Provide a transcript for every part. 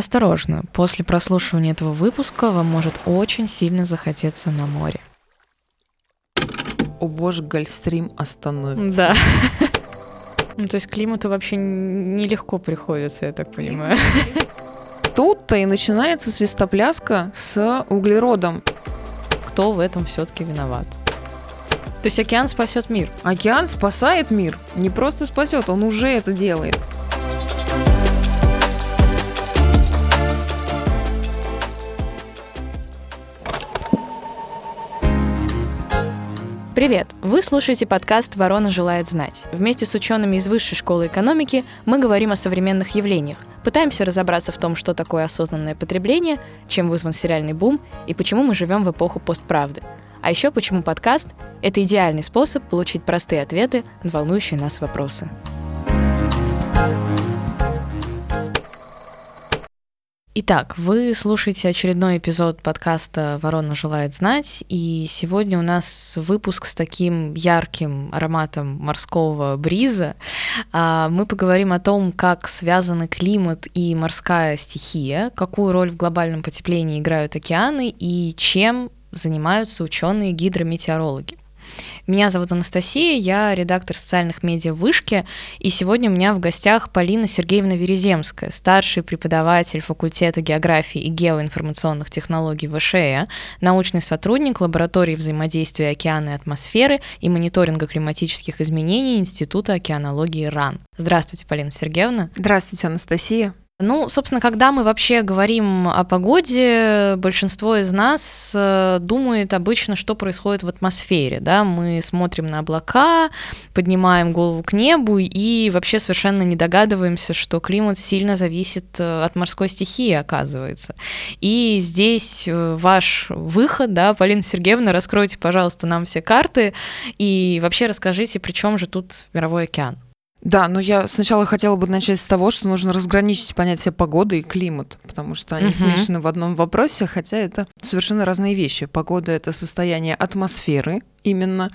Осторожно, после прослушивания этого выпуска вам может очень сильно захотеться на море. О боже, Гольфстрим остановится. Да. Ну, то есть климату вообще нелегко приходится, я так понимаю. Тут-то и начинается свистопляска с углеродом. Кто в этом все-таки виноват? То есть океан спасет мир? Океан спасает мир. Не просто спасет, он уже это делает. Привет! Вы слушаете подкаст «Ворона желает знать». Вместе с учеными из Высшей школы экономики мы говорим о современных явлениях, пытаемся разобраться в том, что такое осознанное потребление, чем вызван сериальный бум и почему мы живем в эпоху постправды. А еще почему подкаст — это идеальный способ получить простые ответы на волнующие нас вопросы. Итак, вы слушаете очередной эпизод подкаста «Ворона желает знать», и сегодня у нас выпуск с таким ярким ароматом морского бриза. А, мы поговорим о том, как связаны климат и морская стихия, какую роль в глобальном потеплении играют океаны и чем занимаются ученые-гидрометеорологи. Меня зовут Анастасия, я редактор социальных медиа Вышки, и сегодня у меня в гостях Полина Сергеевна Вереземская, старший преподаватель факультета географии и геоинформационных технологий ВШЭ, научный сотрудник лаборатории взаимодействия океана и атмосферы и мониторинга климатических изменений Института океанологии РАН. Здравствуйте, Полина Сергеевна. Здравствуйте, Анастасия. Ну, собственно, когда мы вообще говорим о погоде, большинство из нас э, думает обычно, что происходит в атмосфере, да, мы смотрим на облака, поднимаем голову к небу и вообще совершенно не догадываемся, что климат сильно зависит э, от морской стихии, оказывается. И здесь э, ваш выход, да, Полина Сергеевна, раскройте, пожалуйста, нам все карты и вообще расскажите, при чем же тут мировой океан. Да, но я сначала хотела бы начать с того, что нужно разграничить понятие погоды и климат, потому что они uh-huh. смешаны в одном вопросе, хотя это совершенно разные вещи. Погода это состояние атмосферы именно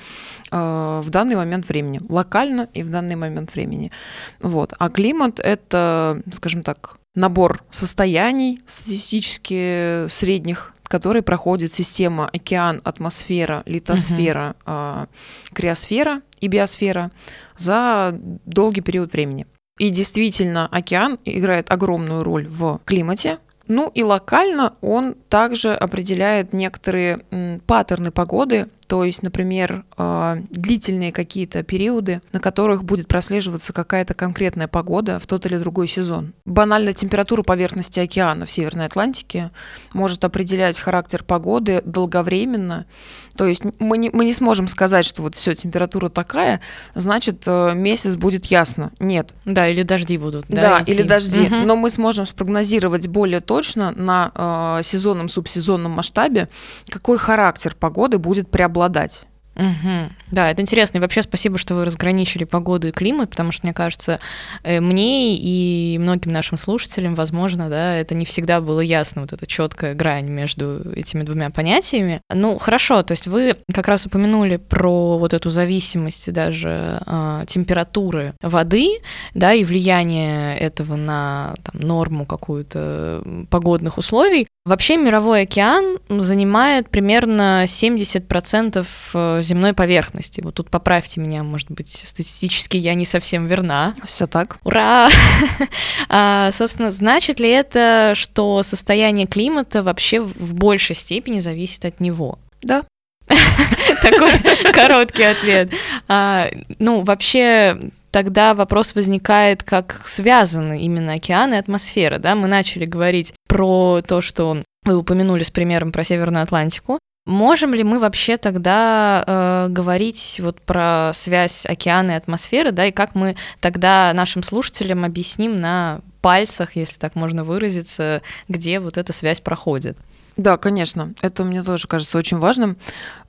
э, в данный момент времени, локально и в данный момент времени. Вот. А климат это, скажем так, набор состояний статистически средних который проходит система океан, атмосфера, литосфера, uh-huh. криосфера и биосфера за долгий период времени. И действительно, океан играет огромную роль в климате, ну и локально он также определяет некоторые паттерны погоды, то есть, например, э, длительные какие-то периоды, на которых будет прослеживаться какая-то конкретная погода в тот или другой сезон. Банально температура поверхности океана в Северной Атлантике может определять характер погоды долговременно. То есть мы не, мы не сможем сказать, что вот все, температура такая, значит, э, месяц будет ясно. Нет. Да, или дожди будут. Да, да или дожди. Угу. Но мы сможем спрогнозировать более точно на э, сезонном, субсезонном масштабе, какой характер погоды будет преобладать обладать. Угу. Да, это интересно. И вообще спасибо, что вы разграничили погоду и климат, потому что, мне кажется, э, мне и многим нашим слушателям, возможно, да, это не всегда было ясно, вот эта четкая грань между этими двумя понятиями. Ну, хорошо, то есть вы как раз упомянули про вот эту зависимость даже э, температуры воды, да, и влияние этого на там, норму какую-то погодных условий. Вообще мировой океан занимает примерно 70% э, земной поверхности. Вот тут поправьте меня, может быть, статистически я не совсем верна. Все так. Ура! а, собственно, значит ли это, что состояние климата вообще в большей степени зависит от него? Да. Такой короткий ответ. А, ну, вообще, тогда вопрос возникает, как связаны именно океан и атмосфера, да? Мы начали говорить про то, что вы упомянули с примером про Северную Атлантику. Можем ли мы вообще тогда э, говорить вот про связь океана и атмосферы, да, и как мы тогда нашим слушателям объясним на пальцах, если так можно выразиться, где вот эта связь проходит? Да, конечно. Это мне тоже кажется очень важным,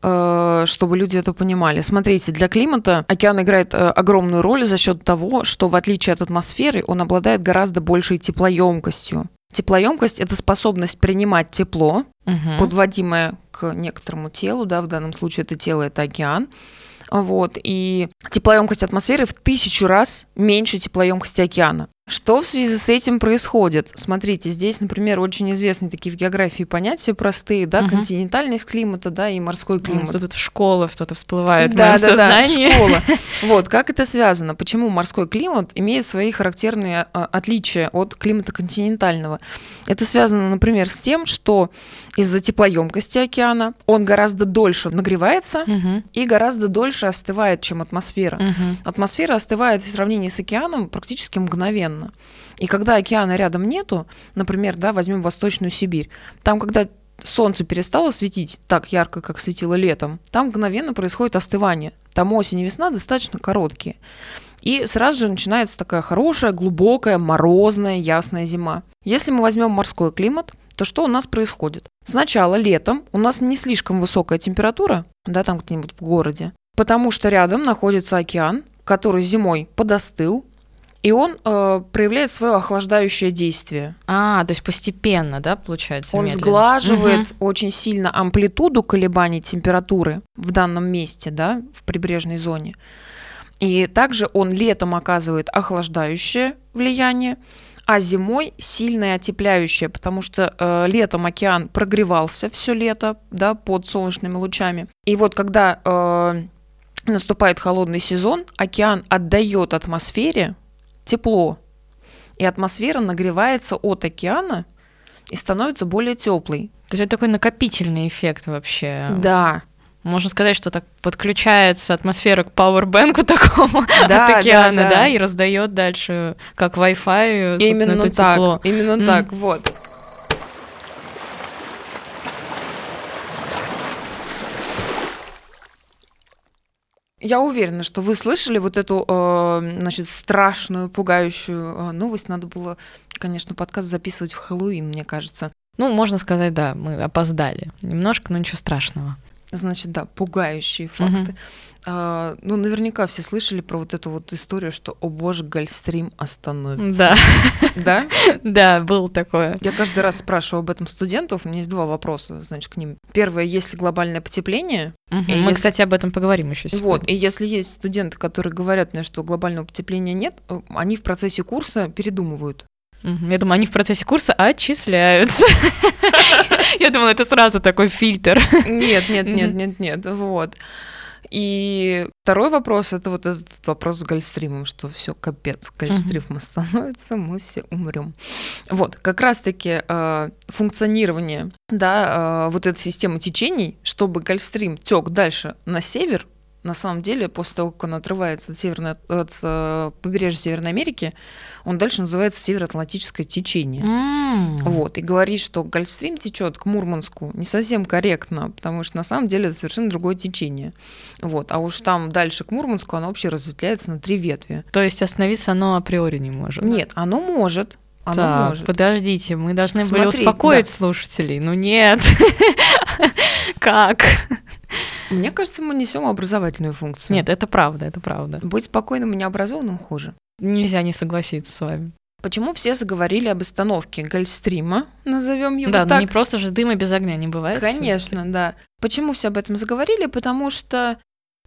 э, чтобы люди это понимали. Смотрите, для климата океан играет э, огромную роль за счет того, что в отличие от атмосферы он обладает гораздо большей теплоемкостью. Теплоемкость это способность принимать тепло, угу. подводимое к некоторому телу, да, в данном случае это тело это океан. Вот, и теплоемкость атмосферы в тысячу раз меньше теплоемкости океана. Что в связи с этим происходит? Смотрите, здесь, например, очень известные такие в географии понятия простые, да, Мгм. континентальность климата, да, и морской климат. Тут это школа, что-то всплывает в да, моем да, да, сознании. школа. Вот, как это связано? Почему морской климат имеет свои характерные а, отличия от климата континентального? Это связано, например, с тем, что из-за теплоемкости океана он гораздо дольше нагревается Мгм, и гораздо дольше остывает, чем атмосфера. мгм. Атмосфера остывает в сравнении с океаном практически мгновенно. И когда океана рядом нету, например, да, возьмем Восточную Сибирь, там, когда солнце перестало светить так ярко, как светило летом, там мгновенно происходит остывание. Там осень и весна достаточно короткие. И сразу же начинается такая хорошая, глубокая, морозная, ясная зима. Если мы возьмем морской климат, то что у нас происходит? Сначала летом у нас не слишком высокая температура, да, там где-нибудь в городе, потому что рядом находится океан, который зимой подостыл, и он э, проявляет свое охлаждающее действие. А, то есть постепенно, да, получается? Он медленно? сглаживает Мгм. очень сильно амплитуду колебаний температуры в данном месте, да, в прибрежной зоне. И также он летом оказывает охлаждающее влияние, а зимой сильное отепляющее, потому что э, летом океан прогревался все лето, да, под солнечными лучами. И вот когда э, наступает холодный сезон, океан отдает атмосфере тепло, и атмосфера нагревается от океана и становится более теплой. То есть это такой накопительный эффект вообще. Да, Можно сказать, что так подключается атмосфера к пауэрбэнку такому Да, от океана, да, да, да. и раздает дальше, как Wi-Fi, именно так, тепло. именно М. так, вот. Я уверена, что вы слышали вот эту, э, значит, страшную, пугающую э, новость. Надо было, конечно, подкаст записывать в Хэллоуин, мне кажется. Ну, можно сказать, да, мы опоздали немножко, но ничего страшного. Значит, да, пугающие факты. А, ну, наверняка все слышали про вот эту вот историю, что, о боже, Гольфстрим остановится. Да, Да? да, было такое. Я каждый раз спрашиваю об этом студентов. У меня есть два вопроса, значит, к ним. Первое, есть ли глобальное потепление? Мы, если- кстати, об этом поговорим еще сегодня. Вот. И если есть студенты, которые говорят мне, что глобального потепления нет, э, они в процессе курса передумывают. Я думаю, они в процессе курса отчисляются. Я думала, это сразу такой фильтр. Нет, нет, нет, нет, нет. Вот. И второй вопрос это вот этот вопрос с Гольфстримом, что все капец, Гольфстрим остановится, мы все умрем. Вот, как раз-таки э, функционирование, да, э, вот этой системы течений, чтобы Гольфстрим тек дальше на север, на самом деле, после того, как он отрывается от, северной, от э, побережья Северной Америки, он дальше называется Североатлантическое течение. М. Вот, и говорить, что Гольфстрим течет к Мурманску, не совсем корректно, потому что на самом деле это совершенно другое течение. Вот, а уж там дальше к Мурманску оно вообще разветвляется на три ветви. То есть остановиться оно априори не может. Нет, оно может. Оно так, может. подождите, мы должны были Смотри, успокоить да. слушателей. Ну нет. Как? Мне кажется, мы несем образовательную функцию. Нет, это правда, это правда. Быть спокойным и необразованным хуже. Нельзя не согласиться с вами. Почему все заговорили об остановке Гольфстрима, назовем его да, но так? не просто же дыма без огня не бывает. Конечно, да. Почему все об этом заговорили? Потому что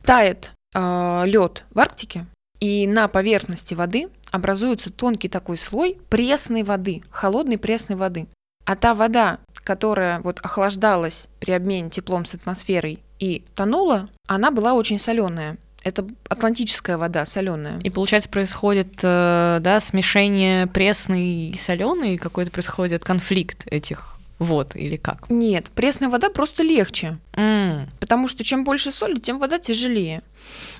тает лед в Арктике, и на поверхности воды образуется тонкий такой слой пресной воды, холодной пресной воды. А та вода, которая вот охлаждалась при обмене теплом с атмосферой и тонула, она была очень соленая. Это атлантическая вода, соленая. И получается происходит, э, да, смешение пресной и соленой, какой-то происходит конфликт этих вод или как? Нет, пресная вода просто легче. М, Потому что чем больше соли, тем вода тяжелее.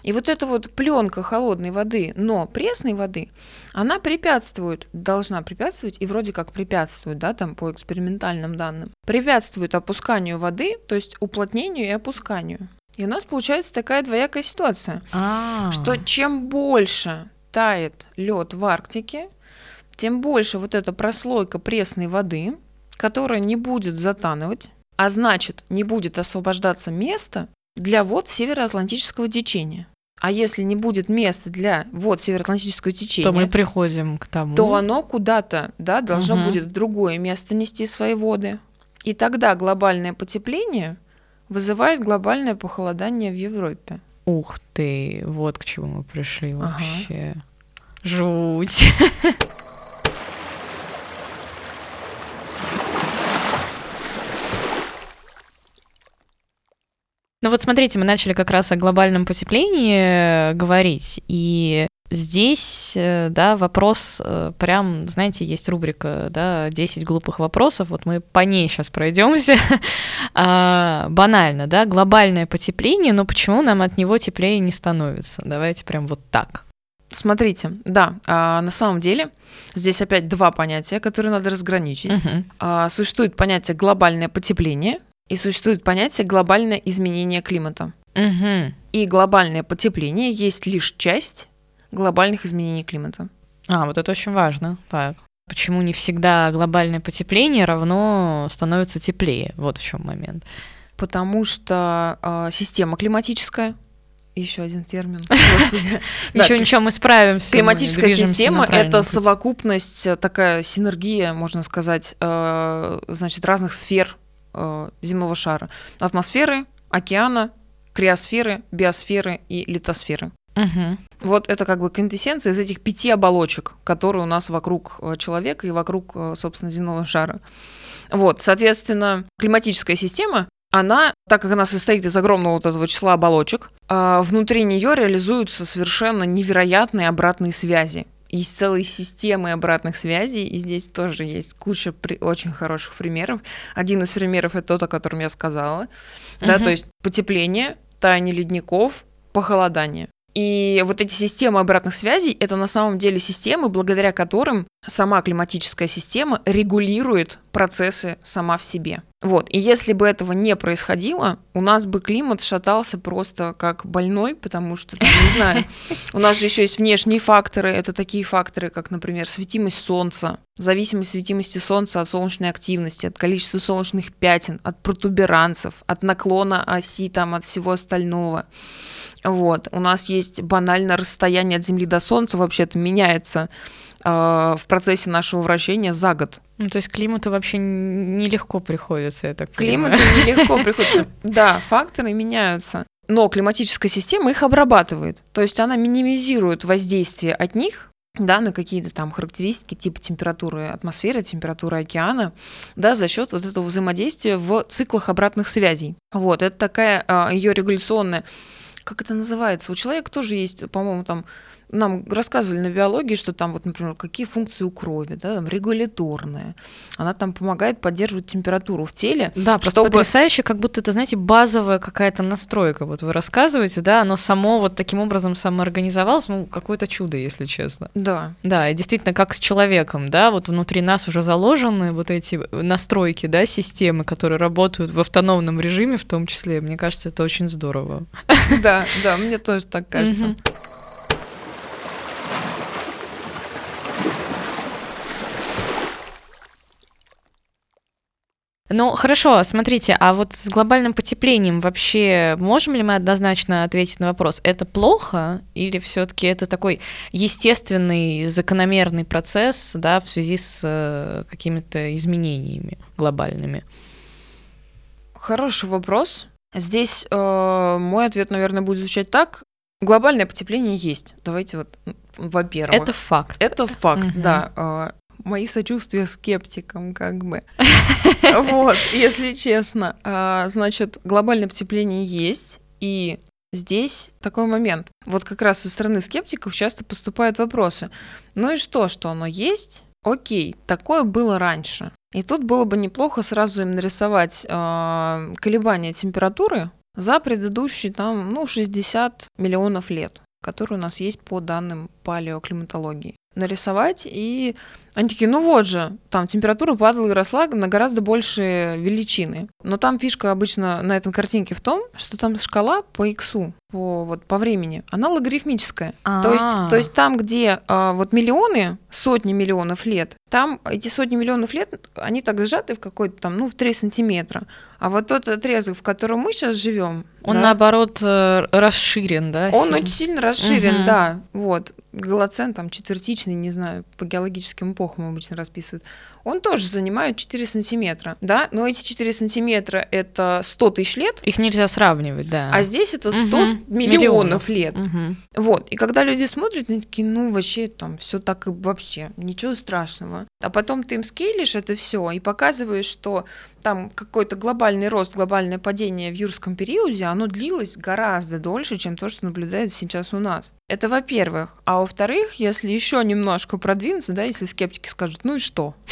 И вот эта вот пленка холодной воды, но пресной воды, она препятствует, должна препятствовать, и вроде как препятствует, да, там по экспериментальным данным, препятствует опусканию воды, то есть уплотнению и опусканию. И у нас получается такая двоякая ситуация, а, что чем больше тает лед в Арктике, тем больше вот эта прослойка пресной воды, которая не будет затанывать, а значит, не будет освобождаться место для вод североатлантического течения. А если не будет места для вод североатлантического течения, то мы приходим к тому. то оно куда-то да, должно Мгм. будет в другое место нести свои воды. И тогда глобальное потепление вызывает глобальное похолодание в Европе. Ух ты, вот к чему мы пришли Ага. вообще. Жуть. Ну вот смотрите, мы начали как раз о глобальном потеплении говорить, и Здесь, э, да, вопрос э, прям, знаете, есть рубрика, да, 10 глупых вопросов, вот мы по ней сейчас пройдемся. а, банально, да, глобальное потепление, но почему нам от него теплее не становится? Давайте прям вот так. Смотрите, да, а, на самом деле здесь опять два понятия, которые надо разграничить. А, существует понятие глобальное потепление и существует понятие глобальное изменение климата. Мгм. И глобальное потепление есть лишь часть глобальных изменений климата. А, вот это очень важно. Так. Почему не всегда глобальное потепление равно становится теплее? Вот в чем момент. Потому что а, система климатическая, еще один термин. Да, Ничего, ничего, мы справимся. Климатическая система это совокупность, э, такая синергия, можно сказать, э, значит, разных сфер э, земного шара: атмосферы, океана, криосферы, биосферы и литосферы. Мгм. Вот это как бы квинтэссенция из этих пяти оболочек, которые у нас вокруг э, человека и вокруг, э, собственно, земного шара. Вот, соответственно, климатическая система, она, так как она состоит из огромного вот этого числа оболочек, а, внутри нее реализуются совершенно невероятные обратные связи. Есть целые системы обратных связей, и здесь тоже есть куча при- очень хороших примеров. Один из примеров это тот, о котором я сказала. Да, Мгм. то есть потепление, таяние ледников, похолодание. И вот эти системы обратных связей это на самом деле системы, благодаря которым сама климатическая система регулирует процессы сама в себе. Вот. И если бы этого не происходило, у нас бы климат шатался просто как больной, потому что, не знаю, у нас же еще есть внешние факторы. Это такие факторы, как, например, светимость Солнца, зависимость светимости Солнца от солнечной активности, от количества солнечных пятен, от протуберанцев, от наклона оси, там, от всего остального. Вот. У нас есть банально расстояние от Земли до Солнца вообще-то меняется э, в процессе нашего вращения за год. Ну, то есть климату вообще нелегко приходится, я так Климату понимаю. нелегко приходится. Да, факторы меняются. Но климатическая система их обрабатывает. То есть она минимизирует воздействие от них да, на какие-то там характеристики типа температуры атмосферы, температуры океана, да, за счет вот этого взаимодействия в циклах обратных связей. Вот, это такая ее регуляционная как это называется? У человека тоже есть, по-моему, там нам рассказывали на биологии, что там вот, например, какие функции у крови, да, там регуляторная. Она там помогает поддерживать температуру в теле. Да, просто чтобы- потрясающе, как будто это, знаете, базовая какая-то настройка. Вот вы рассказываете, да, оно само вот таким образом самоорганизовалось, ну, какое-то чудо, если честно. Да, Да, и действительно, как с человеком, да, вот внутри нас уже заложены вот эти настройки, да, системы, которые работают в автономном режиме в том числе. Мне кажется, это очень здорово. да, да, мне тоже так кажется. Ну, хорошо, смотрите, а вот с глобальным потеплением вообще можем ли мы однозначно ответить на вопрос, это плохо или все таки это такой естественный, закономерный процесс, да, в связи с э, какими-то изменениями глобальными? Хороший вопрос. Здесь э, мой ответ, наверное, будет звучать так. Глобальное потепление есть. Давайте вот, во-первых. Это факт. Это факт, да. Э, Мои сочувствия скептикам, как бы. Вот, если честно. А, Значит, глобальное потепление есть, и здесь такой момент. Вот как раз со стороны скептиков часто поступают вопросы. Ну и что, что оно есть? Окей, такое было раньше. И тут было бы неплохо сразу им нарисовать а, колебания температуры за предыдущие там, ну, 60 миллионов лет, которые у нас есть по данным палеоклиматологии. Нарисовать, и они такие, ну вот же, там температура падала и росла на гораздо больше величины. Но там фишка обычно на этом картинке в том, что там шкала по иксу, по, вот, по времени, она логарифмическая. То есть, А. то есть там, где а, вот миллионы, сотни миллионов лет, там эти сотни миллионов лет, они так сжаты в какой-то там, ну, в 3 сантиметра. А вот тот отрезок, в котором мы сейчас живем, Он, да, наоборот, э, расширен, да? он сильно? очень сильно расширен, Мгм. да. Вот. Голоцен там четвертичный, не знаю, по геологическим эпохам обычно расписывают, он тоже занимает 4 сантиметра, да, но эти 4 сантиметра — это 100 тысяч лет. Их нельзя сравнивать, да. А здесь это 100 угу. миллионов, миллионов лет. Угу. Вот, и когда люди смотрят, они такие, ну, вообще там все так и вообще, ничего страшного. А потом ты им скейлишь это все и показываешь, что там какой-то глобальный рост, глобальное падение в юрском периоде, оно длилось гораздо дольше, чем то, что наблюдается сейчас у нас. Это во-первых. А во-вторых, если еще немножко продвинуться, да, если скептики скажут, ну и что?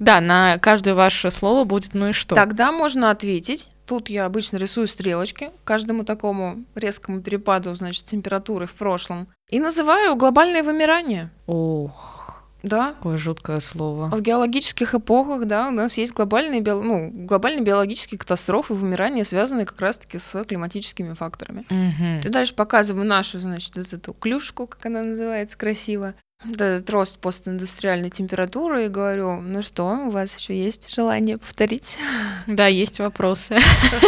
Да, на каждое ваше слово будет ну и что. Тогда можно ответить. Тут я обычно рисую стрелочки каждому такому резкому перепаду, значит, температуры в прошлом. И называю глобальное вымирание. Ох. Да. Какое жуткое слово. В геологических эпохах, да, у нас есть глобальные, био... ну, глобальные биологические катастрофы, вымирания, связанные как раз-таки с климатическими факторами. Угу. Ты дальше показываю нашу, значит, вот эту клюшку, как она называется, красиво. Этот рост постиндустриальной температуры и говорю, ну что, у вас еще есть желание повторить? Да, есть вопросы.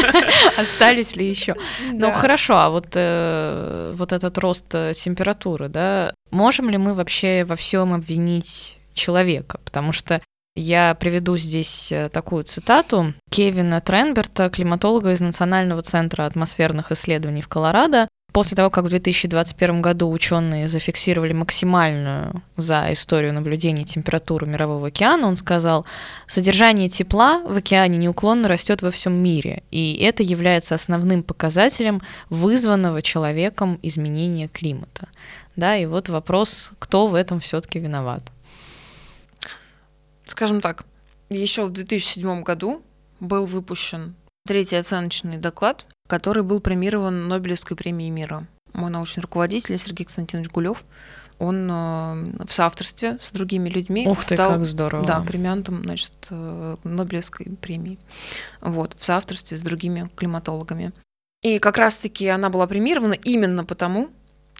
Остались ли еще? Ну хорошо, а вот, э, вот этот рост э, температуры, да, можем ли мы вообще во всем обвинить человека? Потому что я приведу здесь э, такую цитату Кевина Тренберта, климатолога из Национального центра атмосферных исследований в Колорадо. После того, как в 2021 году ученые зафиксировали максимальную за историю наблюдений температуру Мирового океана, он сказал, содержание тепла в океане неуклонно растет во всем мире, и это является основным показателем вызванного человеком изменения климата. Да, и вот вопрос, кто в этом все-таки виноват? Скажем так, еще в 2007 году был выпущен третий оценочный доклад который был премирован Нобелевской премией мира. Мой научный руководитель Сергей Константинович Гулев, он э, в соавторстве с другими людьми Ух ты, стал как здорово. Да, премиантом значит, э, Нобелевской премии. Вот, в соавторстве с другими климатологами. И как раз-таки она была премирована именно потому,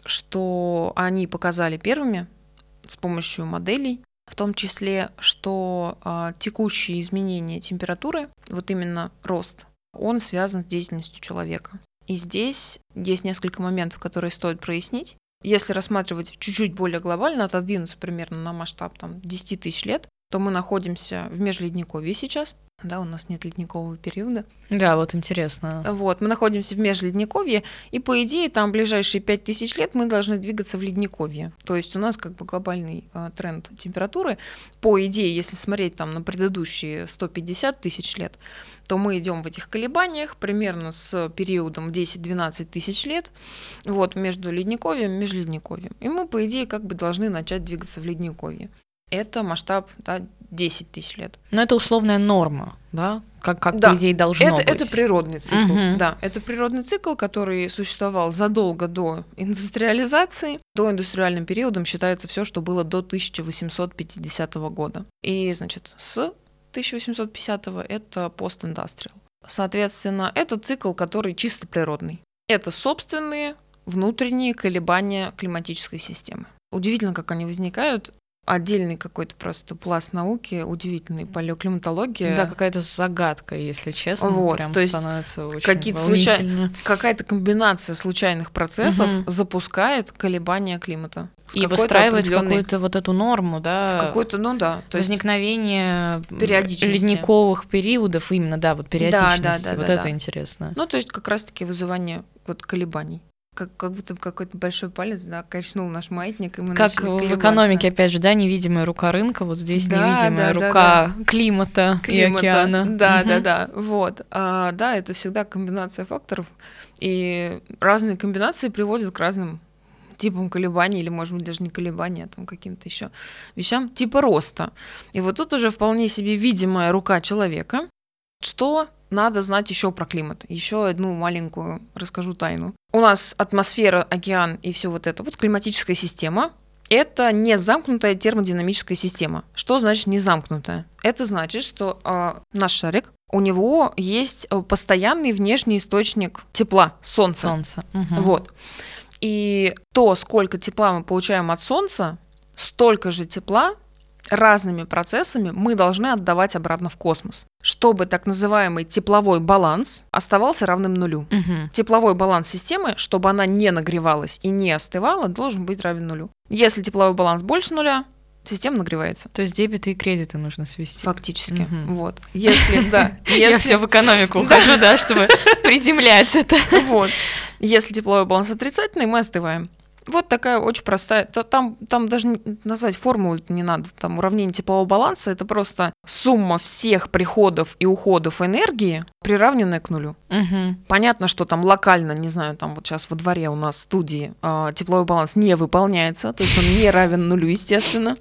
что они показали первыми с помощью моделей, в том числе, что э, текущие изменения температуры, вот именно рост он связан с деятельностью человека. И здесь есть несколько моментов, которые стоит прояснить. Если рассматривать чуть-чуть более глобально, отодвинуться примерно на масштаб там, 10 тысяч лет, то мы находимся в межледниковье сейчас, да, у нас нет ледникового периода. Да, вот интересно. Вот, мы находимся в межледниковье, и по идее там ближайшие 5000 лет мы должны двигаться в ледниковье. То есть у нас как бы глобальный э, тренд температуры, по идее, если смотреть там на предыдущие 150 тысяч лет, то мы идем в этих колебаниях примерно с периодом 10-12 тысяч лет, вот, между ледниковьем и межледниковьем. И мы, по идее, как бы должны начать двигаться в ледниковье. Это масштаб да, 10 тысяч лет. Но это условная норма, да? Как, как да. по идее, должно это, быть. Это природный цикл, угу. да. Это природный цикл, который существовал задолго до индустриализации. До индустриальным периодом считается все, что было до 1850 года. И, значит, с 1850 это постиндастриал. Соответственно, это цикл, который чисто природный. Это собственные внутренние колебания климатической системы. Удивительно, как они возникают отдельный какой-то просто пласт науки, удивительный палеоклиматология. Да, какая-то загадка, если честно. Вот, прям то есть становится очень какие-то случай... какая-то комбинация случайных процессов угу. запускает колебания климата. И выстраивает определенный... какую-то вот эту норму, да? В какую-то, ну да. То возникновение ледниковых периодов, именно, да, вот периодичности. Да, да, да, вот да, это да. интересно. Ну, то есть как раз-таки вызывание вот колебаний как, как будто какой-то большой палец, да, качнул наш маятник, и мы Как в экономике, опять же, да, невидимая рука рынка, вот здесь да, невидимая да, рука да, да. Климата, климата и океана. Да, угу. да, да, вот. А, да, это всегда комбинация факторов, и разные комбинации приводят к разным типам колебаний, или, может быть, даже не колебания, а там каким-то еще вещам, типа роста. И вот тут уже вполне себе видимая рука человека, что надо знать еще про климат. Еще одну маленькую расскажу тайну. У нас атмосфера, океан и все вот это. Вот климатическая система. Это не замкнутая термодинамическая система. Что значит не замкнутая? Это значит, что э, наш шарик, у него есть э, постоянный внешний источник тепла, солнце. Солнце. Угу. Вот. И то, сколько тепла мы получаем от солнца, столько же тепла разными процессами мы должны отдавать обратно в космос, чтобы так называемый тепловой баланс оставался равным нулю. Угу. Тепловой баланс системы, чтобы она не нагревалась и не остывала, должен быть равен нулю. Если тепловой баланс больше нуля, система нагревается. То есть дебеты и кредиты нужно свести. Фактически. Мгм. Вот. Если, да. Я все в экономику ухожу, да, чтобы приземлять это. Вот. Если тепловой баланс отрицательный, мы остываем. Вот такая очень простая. Там, там даже назвать формулу не надо. Там уравнение теплового баланса это просто сумма всех приходов и уходов энергии, приравненная к нулю. Мгм. Понятно, что там локально, не знаю, там вот сейчас во дворе у нас в студии а, тепловой баланс не выполняется, то есть он не равен нулю, естественно.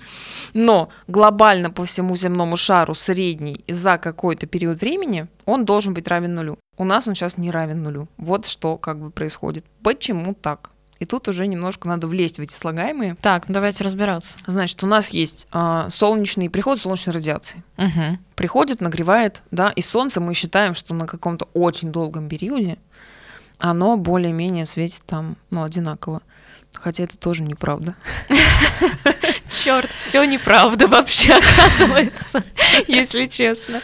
Но глобально по всему земному шару средний за какой-то период времени он должен быть равен нулю. У нас он сейчас не равен нулю. Вот что как бы происходит. Почему так? И тут уже немножко надо влезть в эти слагаемые. Так, ну давайте разбираться. Значит, у нас есть а, солнечный приход солнечной радиации Мгм. приходит, нагревает, да, и солнце мы считаем, что на каком-то очень долгом периоде оно более-менее светит там, ну, одинаково. Хотя это тоже неправда. Черт, все неправда вообще оказывается, если честно.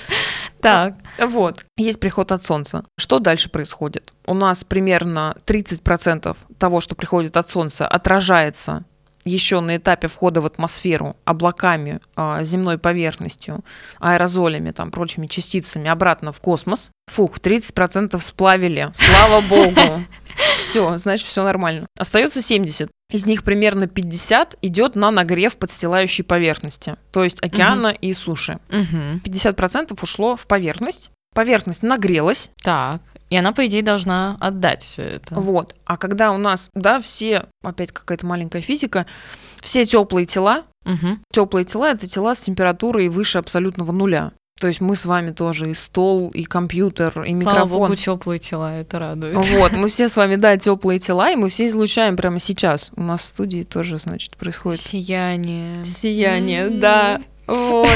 Так. Вот. Есть приход от Солнца. Что дальше происходит? У нас примерно 30% того, что приходит от Солнца, отражается еще на этапе входа в атмосферу облаками, а, земной поверхностью, аэрозолями, там, прочими частицами обратно в космос. Фух, 30% сплавили. Слава богу. Все, значит, все нормально. Остается 70. Из них примерно 50 идет на нагрев подстилающей поверхности, то есть океана и суши. Мгм. 50% ушло в поверхность. Поверхность нагрелась, Так. И она, по идее, должна отдать все это. вот. А когда у нас, да, все, опять какая-то маленькая физика, все теплые тела, Мгм. теплые тела это тела с температурой выше абсолютного нуля. То есть мы с вами тоже и стол, и компьютер, и Слава богу, микрофон. теплые тела, это радует. Вот, мы все с вами, да, теплые тела, и мы все излучаем прямо сейчас. У нас в студии тоже, значит, происходит Сияние. Сияние, М. да. Вот.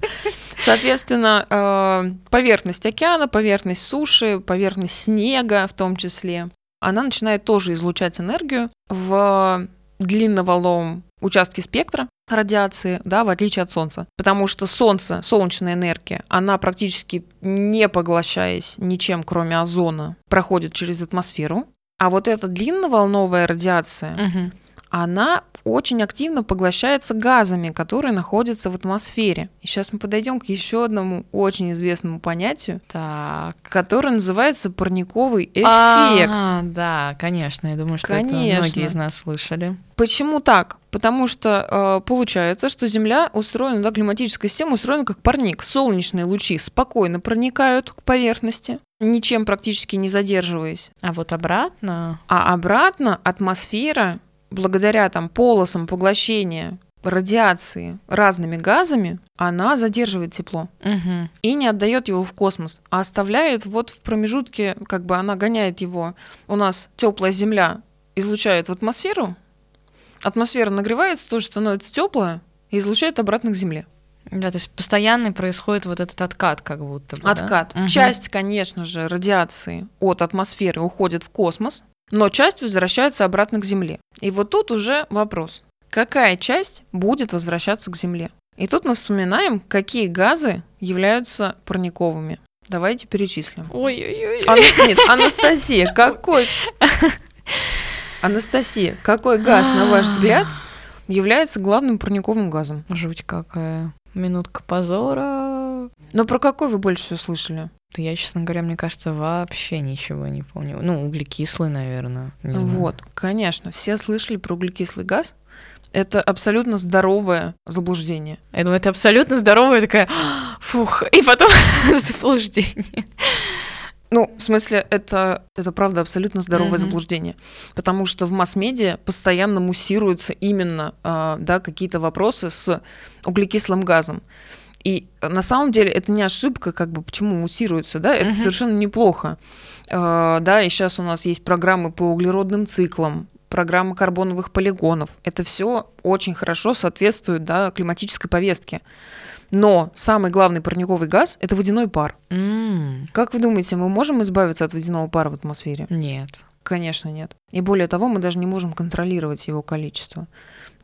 Соответственно, э, поверхность океана, поверхность суши, поверхность снега в том числе, она начинает тоже излучать энергию в длинноволновом участке спектра радиации, да, в отличие от Солнца. Потому что Солнце, солнечная энергия, она практически не поглощаясь ничем, кроме озона, проходит через атмосферу. А вот эта длинноволновая радиация, Мгм. Она очень активно поглощается газами, которые находятся в атмосфере. И сейчас мы подойдем к еще одному очень известному понятию, Так. которое называется парниковый эффект. А, да, конечно. Я думаю, что это Конечно. многие из нас слышали. Почему так? Потому что э, получается, что Земля устроена, да, климатическая система устроена как парник. Солнечные лучи спокойно проникают к поверхности, ничем практически не задерживаясь. А вот обратно... А обратно атмосфера, благодаря там полосам поглощения радиации разными газами, она задерживает тепло Мгм. и не отдает его в космос, а оставляет вот в промежутке, как бы она гоняет его. У нас теплая Земля излучает в атмосферу, атмосфера нагревается, тоже становится теплая и излучает обратно к Земле. Да, то есть постоянный происходит вот этот откат как будто бы, да? Откат. Мгм. Часть, конечно же, радиации от атмосферы уходит в космос, но часть возвращается обратно к Земле. И вот тут уже вопрос. Какая часть будет возвращаться к Земле? И тут мы вспоминаем, какие газы являются парниковыми. Давайте перечислим. Ой-ой-ой. Анас- Нет, Анастасия, какой... Анастасия, какой газ, на ваш взгляд, является главным парниковым газом? Жуть какая. Минутка позора. Но про какой вы больше всего слышали? Да я, честно говоря, мне кажется, вообще ничего не помню. Ну, углекислый, наверное. Не знаю. Вот, конечно, все слышали про углекислый газ. Это абсолютно здоровое заблуждение. Я думаю, это абсолютно здоровая такая, «А, фух, и потом заблуждение. Ну, в смысле, это, это правда абсолютно здоровое Мгм. заблуждение. Потому что в масс-медиа постоянно муссируются именно а, да, какие-то вопросы с углекислым газом. И на самом деле это не ошибка, как бы почему муссируется, да, это Мгм. совершенно неплохо. А, да, и сейчас у нас есть программы по углеродным циклам, программа карбоновых полигонов. Это все очень хорошо соответствует да, климатической повестке. Но самый главный парниковый газ это водяной пар. М, Как вы думаете, мы можем избавиться от водяного пара в атмосфере? Нет. Конечно, нет. И более того, мы даже не можем контролировать его количество.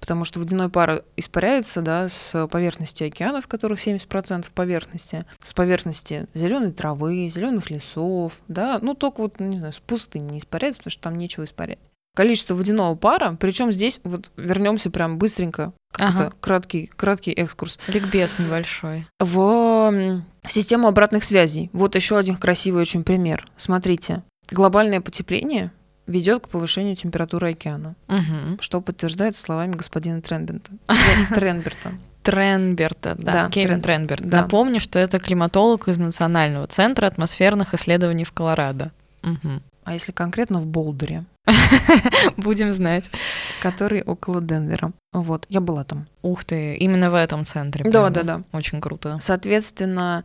Потому что водяной пар испаряется да, с поверхности океанов, которых 70% поверхности, с поверхности зеленой травы, зеленых лесов, да, ну только вот, не знаю, с пустыни не испаряется, потому что там нечего испарять. количество водяного пара, причем здесь вот вернемся прям быстренько, ага. краткий, краткий экскурс. Ликбез небольшой. В систему обратных связей. Вот еще один красивый очень пример. Смотрите, глобальное потепление ведет к повышению температуры океана, угу. что подтверждается словами господина Тренберта. Тренберта. Тренберта, да, да Кевин Трен... Тренберт. Да. Напомню, что это климатолог из Национального центра атмосферных исследований в Колорадо. Угу. А если конкретно в Болдере? Будем знать. Который около Денвера. Вот, я была там. Ух ты, именно в этом центре. Да, да, да. Очень круто. Соответственно,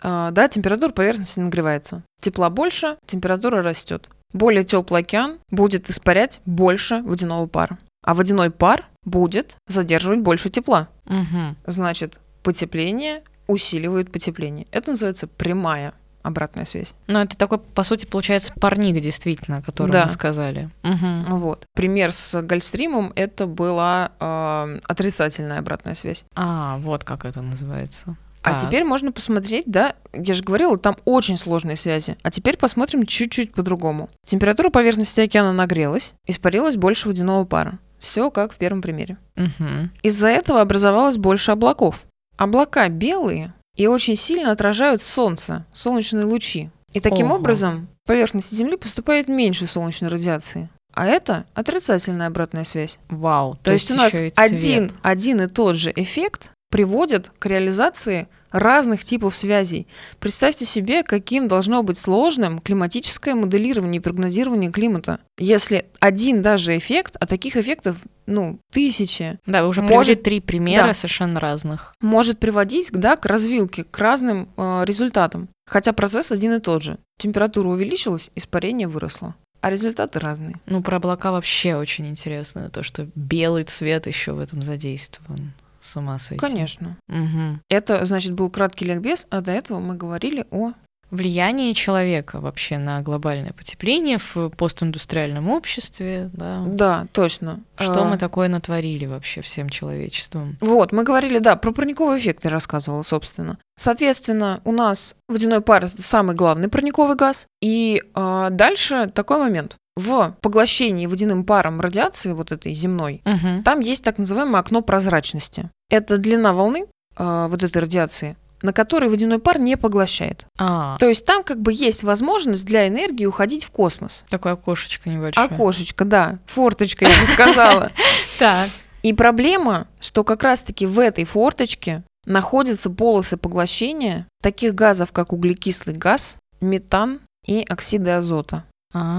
а, да, температура поверхности нагревается. Тепла больше, температура растет. Более теплый океан будет испарять больше водяного пара. А водяной пар будет задерживать больше тепла. Угу. Значит, потепление усиливает потепление. Это называется прямая обратная связь. Но это такой, по сути, получается парник, действительно, о котором да. мы сказали. Угу. Вот. Пример с Гольфстримом это была э, отрицательная обратная связь. А, вот как это называется. А теперь можно посмотреть, да, я же говорила, там очень сложные связи. А теперь посмотрим чуть-чуть по-другому. Температура поверхности океана нагрелась, испарилось больше водяного пара. Все как в первом примере. Угу. Из-за этого образовалось больше облаков. Облака белые и очень сильно отражают солнце, солнечные лучи. И таким Ого. образом в поверхности Земли поступает меньше солнечной радиации. А это отрицательная обратная связь. Вау. То, то есть, есть у нас один, один и тот же эффект приводит к реализации разных типов связей. Представьте себе, каким должно быть сложным климатическое моделирование и прогнозирование климата. Если один даже эффект, а таких эффектов, ну, тысячи. Да, вы уже может, три примера да, совершенно разных. Может приводить, да, к развилке, к разным э, результатам. Хотя процесс один и тот же. Температура увеличилась, испарение выросло а результаты разные. Ну, про облака вообще очень интересно, то, что белый цвет еще в этом задействован с ума сойти. Конечно. Угу. Это, значит, был краткий ликбез, а до этого мы говорили о влияние человека вообще на глобальное потепление в постиндустриальном обществе, да? Да, точно. Что а... мы такое натворили вообще всем человечеством? Вот, мы говорили, да, про парниковый эффект я рассказывала, собственно. Соответственно, у нас водяной пар это самый главный парниковый газ. И а, дальше такой момент в поглощении водяным паром радиации вот этой земной, угу. там есть так называемое окно прозрачности. Это длина волны э, вот этой радиации, на которой водяной пар не поглощает. А. То есть там как бы есть возможность для энергии уходить в космос. Такое окошечко небольшое. Окошечко, да. Форточка, я бы сказала. Так. И проблема, что как раз-таки в этой форточке находятся полосы поглощения таких газов, как углекислый газ, метан и оксиды азота.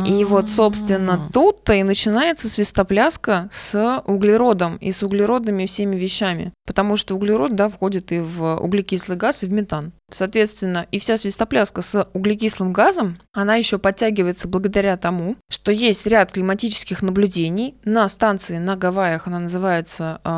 И вот, собственно, а. тут-то и начинается свистопляска с углеродом и с углеродными всеми вещами. Потому что углерод, да, входит и в углекислый газ, и в метан. Соответственно, и вся свистопляска с углекислым газом, она еще подтягивается благодаря тому, что есть ряд климатических наблюдений на станции на Гавайях, она называется э,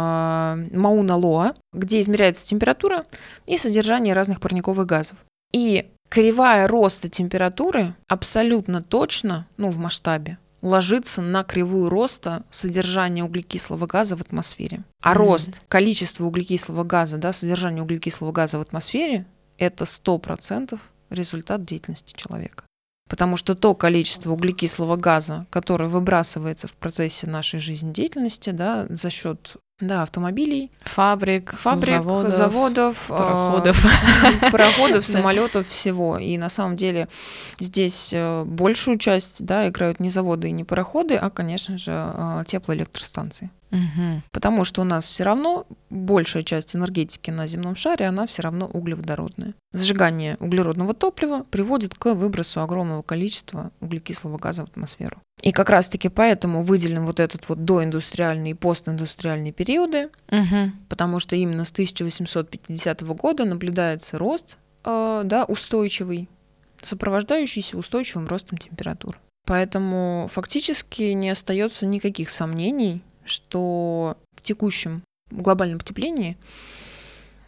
Мауна-Лоа, где измеряется температура и содержание разных парниковых газов. И кривая роста температуры абсолютно точно, ну, в масштабе, ложится на кривую роста содержания углекислого газа в атмосфере. А mm-hmm. рост количества углекислого газа, да, содержание углекислого газа в атмосфере, это 100% результат деятельности человека. Потому что то количество углекислого газа, которое выбрасывается в процессе нашей жизнедеятельности, да, за счет да, автомобилей, фабрик, фабрик, заводов, заводов пароходов, э, пароходов, самолетов, всего. И на самом деле здесь э, большую часть, да, играют не заводы и не пароходы, а, конечно же, э, теплоэлектростанции. Угу. Потому что у нас все равно большая часть энергетики на земном шаре, она все равно углеводородная. Сжигание углеродного топлива приводит к выбросу огромного количества углекислого газа в атмосферу. И как раз-таки поэтому выделен вот этот вот доиндустриальный и постиндустриальный периоды, угу. потому что именно с 1850 года наблюдается рост, э, да, устойчивый, сопровождающийся устойчивым ростом температур. Поэтому фактически не остается никаких сомнений, что в текущем глобальном потеплении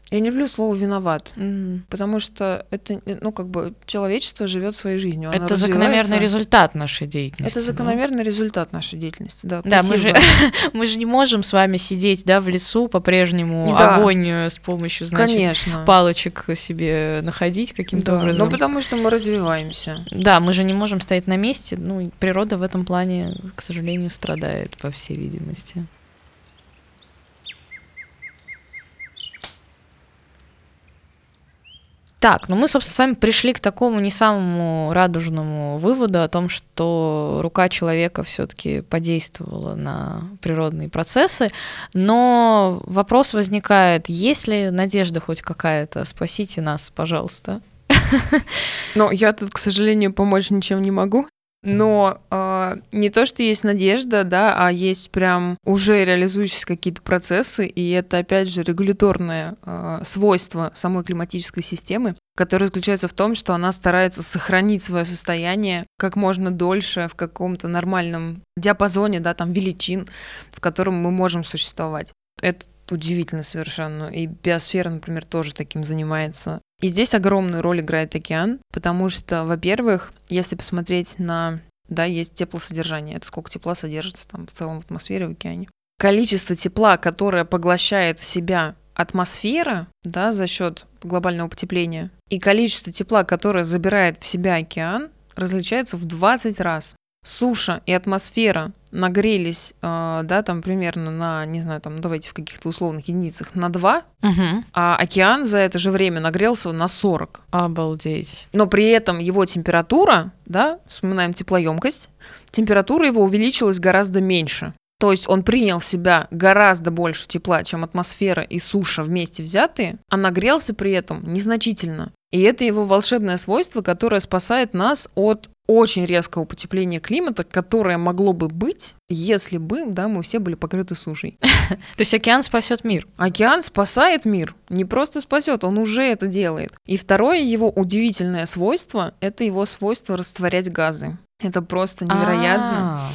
Я не люблю слово виноват, М. потому что это, ну, как бы человечество живет своей жизнью. оно Это закономерный результат нашей деятельности. Это да? закономерный результат нашей деятельности, да. Да, мы же, мы же не можем с вами сидеть, да, в лесу по-прежнему Да. огонь э, с помощью, значит, Конечно. палочек себе находить каким-то Да, образом. Ну, потому что мы развиваемся. Да, мы же не можем стоять на месте. Ну, природа в этом плане, к сожалению, страдает, по всей видимости. Так, ну мы, собственно, с вами пришли к такому не самому радужному выводу о том, что рука человека все-таки подействовала на природные процессы. Но вопрос возникает, есть ли надежда хоть какая-то? Спасите нас, пожалуйста. Но я тут, к сожалению, помочь ничем не могу. Но э, не то, что есть надежда, да, а есть прям уже реализующиеся какие-то процессы, и это, опять же, регуляторное э, свойство самой климатической системы, которое заключается в том, что она старается сохранить свое состояние как можно дольше в каком-то нормальном диапазоне, да, там, величин, в котором мы можем существовать. Это удивительно совершенно. И биосфера, например, тоже таким занимается. И здесь огромную роль играет океан, потому что, во-первых, если посмотреть на... Да, есть теплосодержание. Это сколько тепла содержится там в целом в атмосфере в океане. Количество тепла, которое поглощает в себя атмосфера, да, за счет глобального потепления, и количество тепла, которое забирает в себя океан, различается в 20 раз. Суша и атмосфера нагрелись, э, да, там примерно на, не знаю, там, давайте в каких-то условных единицах, на 2, Угу. а океан за это же время нагрелся на 40. Обалдеть. Но при этом его температура, да, вспоминаем теплоемкость, температура его увеличилась гораздо меньше. То есть он принял в себя гораздо больше тепла, чем атмосфера и суша вместе взятые, а нагрелся при этом незначительно. И это его волшебное свойство, которое спасает нас от очень резкого потепления климата, которое могло бы быть, если бы да, мы все были покрыты сушей. То есть океан спасет мир. Океан спасает мир, не просто спасет, он уже это делает. И второе его удивительное свойство — это его свойство растворять газы. Это просто невероятно. А,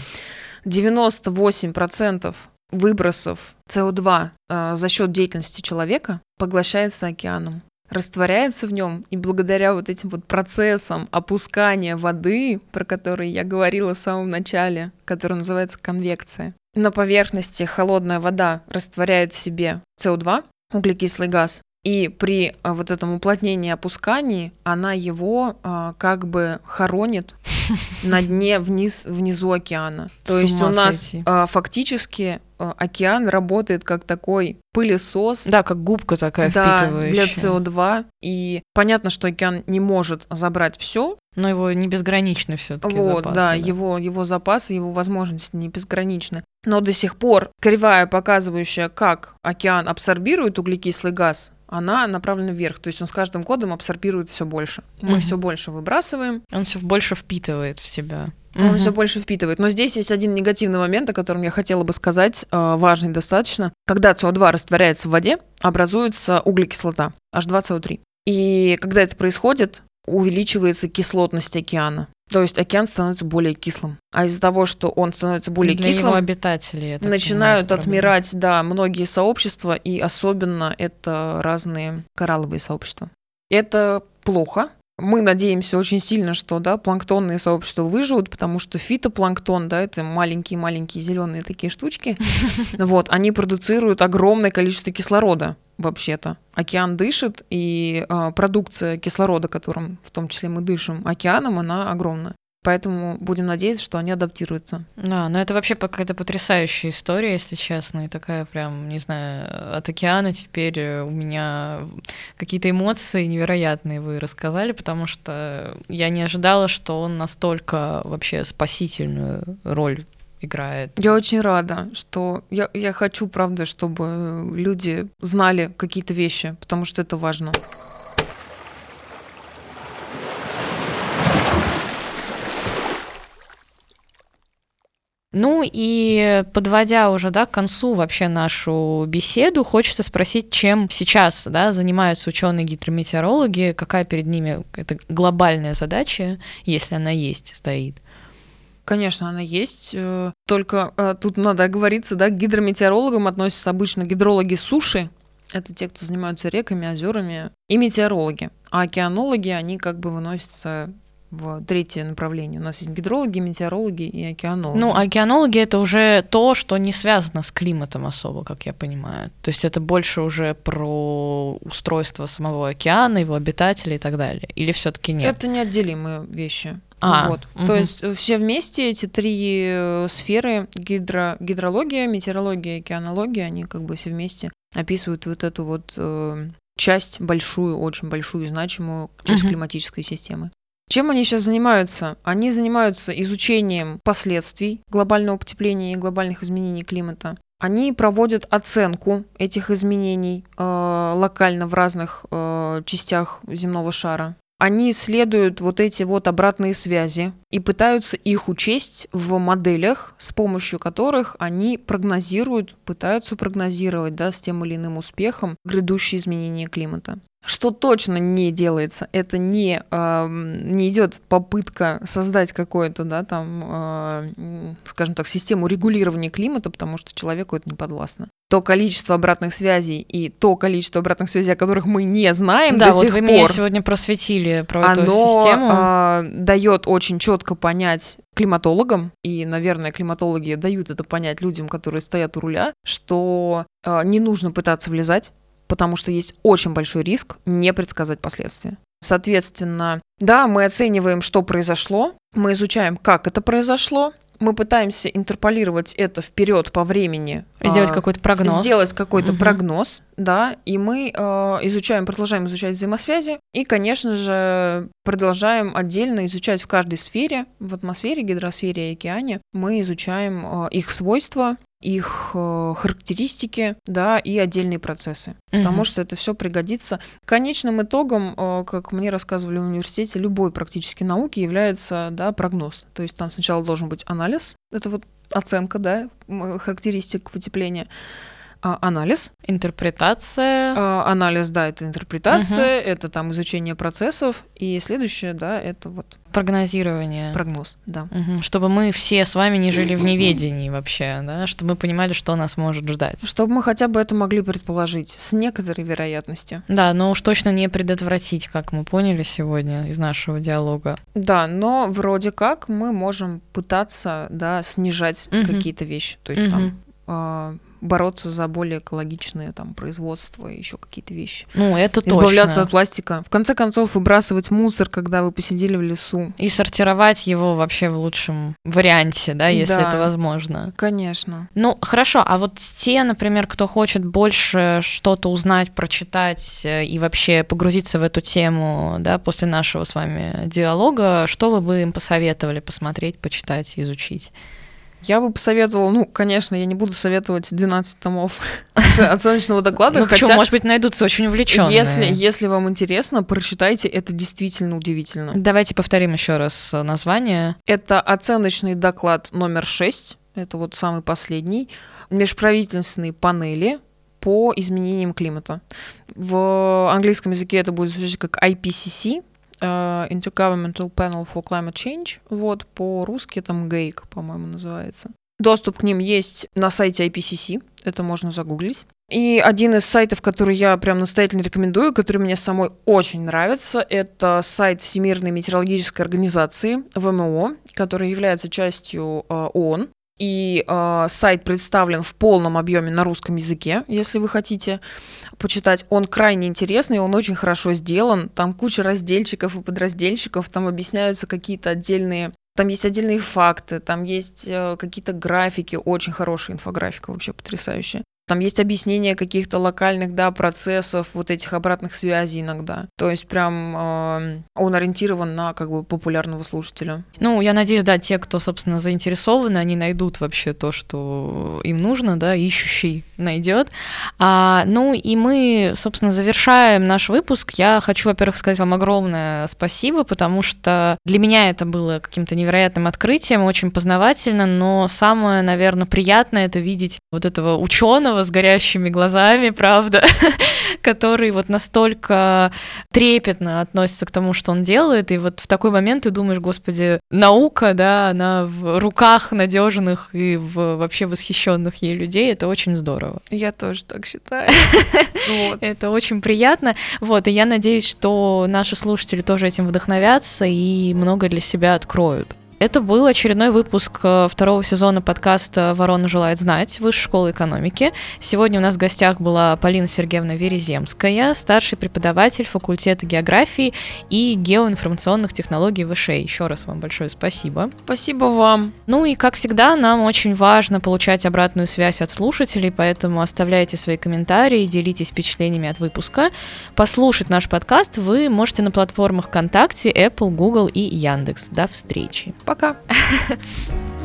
98% выбросов СО2 э, за счет деятельности человека поглощается океаном растворяется в нем, и благодаря вот этим вот процессам опускания воды, про которые я говорила в самом начале, который называется конвекция, на поверхности холодная вода растворяет в себе СО2, углекислый газ, и при а, вот этом уплотнении и опускании она его а, как бы хоронит на дне вниз, внизу океана. То есть у нас а, фактически океан работает как такой пылесос Да, как губка такая да, впитывающая. для СО2. И понятно, что океан не может забрать все. Но его не безграничны все-таки. Вот, да, его, его запасы, его возможности не безграничны. Но до сих пор кривая, показывающая, как океан абсорбирует углекислый газ, она направлена вверх. То есть он с каждым годом абсорбирует все больше. Мы Мгм. все больше выбрасываем, Он все больше впитывает в себя. он Мгм. все больше впитывает. Но здесь есть один негативный момент, о котором я хотела бы сказать, э, важный достаточно. Когда СО2 растворяется в воде, образуется углекислота, H2CO3. И когда это происходит, увеличивается кислотность океана. То есть океан становится более кислым. А из-за того, что он становится более Для его кислым, я так начинают понимаю, отмирать, да, многие сообщества, и особенно это разные коралловые сообщества. Это плохо. Мы надеемся очень сильно, что да, планктонные сообщества выживут, потому что фитопланктон, да, это маленькие-маленькие зеленые такие штучки, вот, они продуцируют огромное количество кислорода вообще-то. Океан дышит, и а, продукция кислорода, которым в том числе мы дышим океаном, она огромная. Поэтому будем надеяться, что они адаптируются. Да, но это вообще какая-то потрясающая история, если честно, и такая прям, не знаю, от океана теперь э, у меня какие-то эмоции невероятные вы рассказали, потому что я не ожидала, что он настолько вообще спасительную роль играет. Я очень рада, что я, я хочу, правда, чтобы люди знали какие-то вещи, потому что это важно. Ну и подводя уже да, к концу вообще нашу беседу, хочется спросить, чем сейчас да, занимаются ученые-гидрометеорологи, какая перед ними это глобальная задача, если она есть, стоит. Конечно, она есть. э, Только э, тут надо оговориться, да, к гидрометеорологам относятся обычно гидрологи суши, Это те, кто занимаются реками, озерами, и метеорологи. А океанологи, они как бы выносятся в третье направление. У нас есть гидрологи, метеорологи и океанологи. Ну, океанологи это уже то, что не связано с климатом особо, как я понимаю. То есть это больше уже про устройство самого океана, его обитателей и так далее. Или все-таки нет? Это неотделимые вещи. А, вот. мгм. То есть э, все вместе эти три э, сферы гидро, гидрология, метеорология, океанология, они как бы все вместе описывают вот эту вот э, часть большую, очень большую, значимую часть Мгм. климатической системы. Чем они сейчас занимаются? Они занимаются изучением последствий глобального потепления и глобальных изменений климата. Они проводят оценку этих изменений э, локально в разных э, частях земного шара. Они исследуют вот эти вот обратные связи и пытаются их учесть в моделях, с помощью которых они прогнозируют, пытаются прогнозировать да, с тем или иным успехом грядущие изменения климата. Что точно не делается, это не, эм, не идет попытка создать какое-то, да, там, э, скажем так, систему регулирования климата, потому что человеку это не подвластно. То количество обратных связей и то количество обратных связей, о которых мы не знаем да, до вот сих вы пор, меня сегодня просветили про эту оно систему. а, дает очень четко понять климатологам, и, наверное, климатологи дают это понять людям, которые стоят у руля, что а, не нужно пытаться влезать, потому что есть очень большой риск не предсказать последствия. Соответственно, да, мы оцениваем, что произошло, мы изучаем, как это произошло, мы пытаемся интерполировать это вперед по времени, Сделать а, какой-то прогноз. Сделать какой-то Мгм. прогноз, да, и мы э, изучаем, продолжаем изучать взаимосвязи, и, конечно же, продолжаем отдельно изучать в каждой сфере, в атмосфере, гидросфере и океане, мы изучаем э, их свойства, их э, характеристики, да, и отдельные процессы. Потому Мгм. что это все пригодится. Конечным итогом, э, как мне рассказывали в университете, любой практически науки является, да, прогноз. То есть там сначала должен быть анализ, это вот оценка, да, характеристик потепления, анализ, Интерпретация. а, анализ, да, это интерпретация, это там изучение процессов, и следующее, да, это вот Прогнозирование. прогноз, да. Мгм. Чтобы мы все с вами не жили в неведении вообще, да, чтобы мы понимали, что нас может ждать. Чтобы мы хотя бы это могли предположить с некоторой вероятностью. Да, но уж точно не предотвратить, как мы поняли сегодня из нашего диалога. Да, но вроде как мы можем пытаться, да, снижать Мгм. какие-то вещи, то есть Мгм. там а, бороться за более экологичное там производство и еще какие-то вещи. Ну, это Избавляться точно. от пластика. В конце концов, выбрасывать мусор, когда вы посидели в лесу. И сортировать его вообще в лучшем варианте, да, если Да. это возможно. Конечно. Ну, хорошо, а вот те, например, кто хочет больше что-то узнать, прочитать э, и вообще погрузиться в эту тему, да, после нашего с вами диалога, что вы бы им посоветовали посмотреть, почитать, изучить? Я бы посоветовала, ну, конечно, я не буду советовать 12 томов оце- оценочного доклада, ну, почему, хотя может быть, найдутся очень увлеченные. если, если вам интересно, прочитайте, это действительно удивительно. Давайте повторим еще раз э, название. Это оценочный доклад номер 6, это вот самый последний, межправительственные панели по изменениям климата. В английском языке это будет звучать как IPCC, Intergovernmental Panel for Climate Change, вот, по-русски там GAIC, по-моему, называется. Доступ к ним есть на сайте IPCC, это можно загуглить. И один из сайтов, который я прям настоятельно рекомендую, который мне самой очень нравится, это сайт Всемирной метеорологической организации ВМО, который является частью э, ООН. И э, сайт представлен в полном объеме на русском языке, если вы хотите почитать. Он крайне интересный, он очень хорошо сделан. Там куча разделчиков и подразделчиков, там объясняются какие-то отдельные там есть отдельные факты, там есть э, какие-то графики, очень хорошая инфографика, вообще потрясающая. Там есть объяснение каких-то локальных, да, процессов, вот этих обратных связей иногда. То есть прям э, он ориентирован на как бы популярного слушателя. Ну, я надеюсь, да, те, кто, собственно, заинтересованы, они найдут вообще то, что им нужно, да, ищущий найдет. А, ну и мы, собственно, завершаем наш выпуск. Я хочу, во-первых, сказать вам огромное спасибо, потому что для меня это было каким-то невероятным открытием, очень познавательно, но самое, наверное, приятное это видеть вот этого ученого с горящими глазами, правда, который вот настолько трепетно относится к тому, что он делает, и вот в такой момент ты думаешь, господи, наука, да, она в руках надежных и в вообще восхищенных ей людей, это очень здорово. Я тоже так считаю. Это очень приятно. Вот, и я надеюсь, что наши слушатели тоже этим вдохновятся и много для себя откроют. Это был очередной выпуск э, второго сезона подкаста «Ворона желает знать» Высшей школы экономики. Сегодня у нас в гостях была Полина Сергеевна Вереземская, старший преподаватель факультета географии и геоинформационных технологий ВШ. Еще раз вам большое спасибо. Спасибо вам. Ну и, как всегда, нам очень важно получать обратную связь от слушателей, поэтому оставляйте свои комментарии, делитесь впечатлениями от выпуска. Послушать наш подкаст вы можете на платформах ВКонтакте, Apple, Google и Яндекс. До встречи. Пока.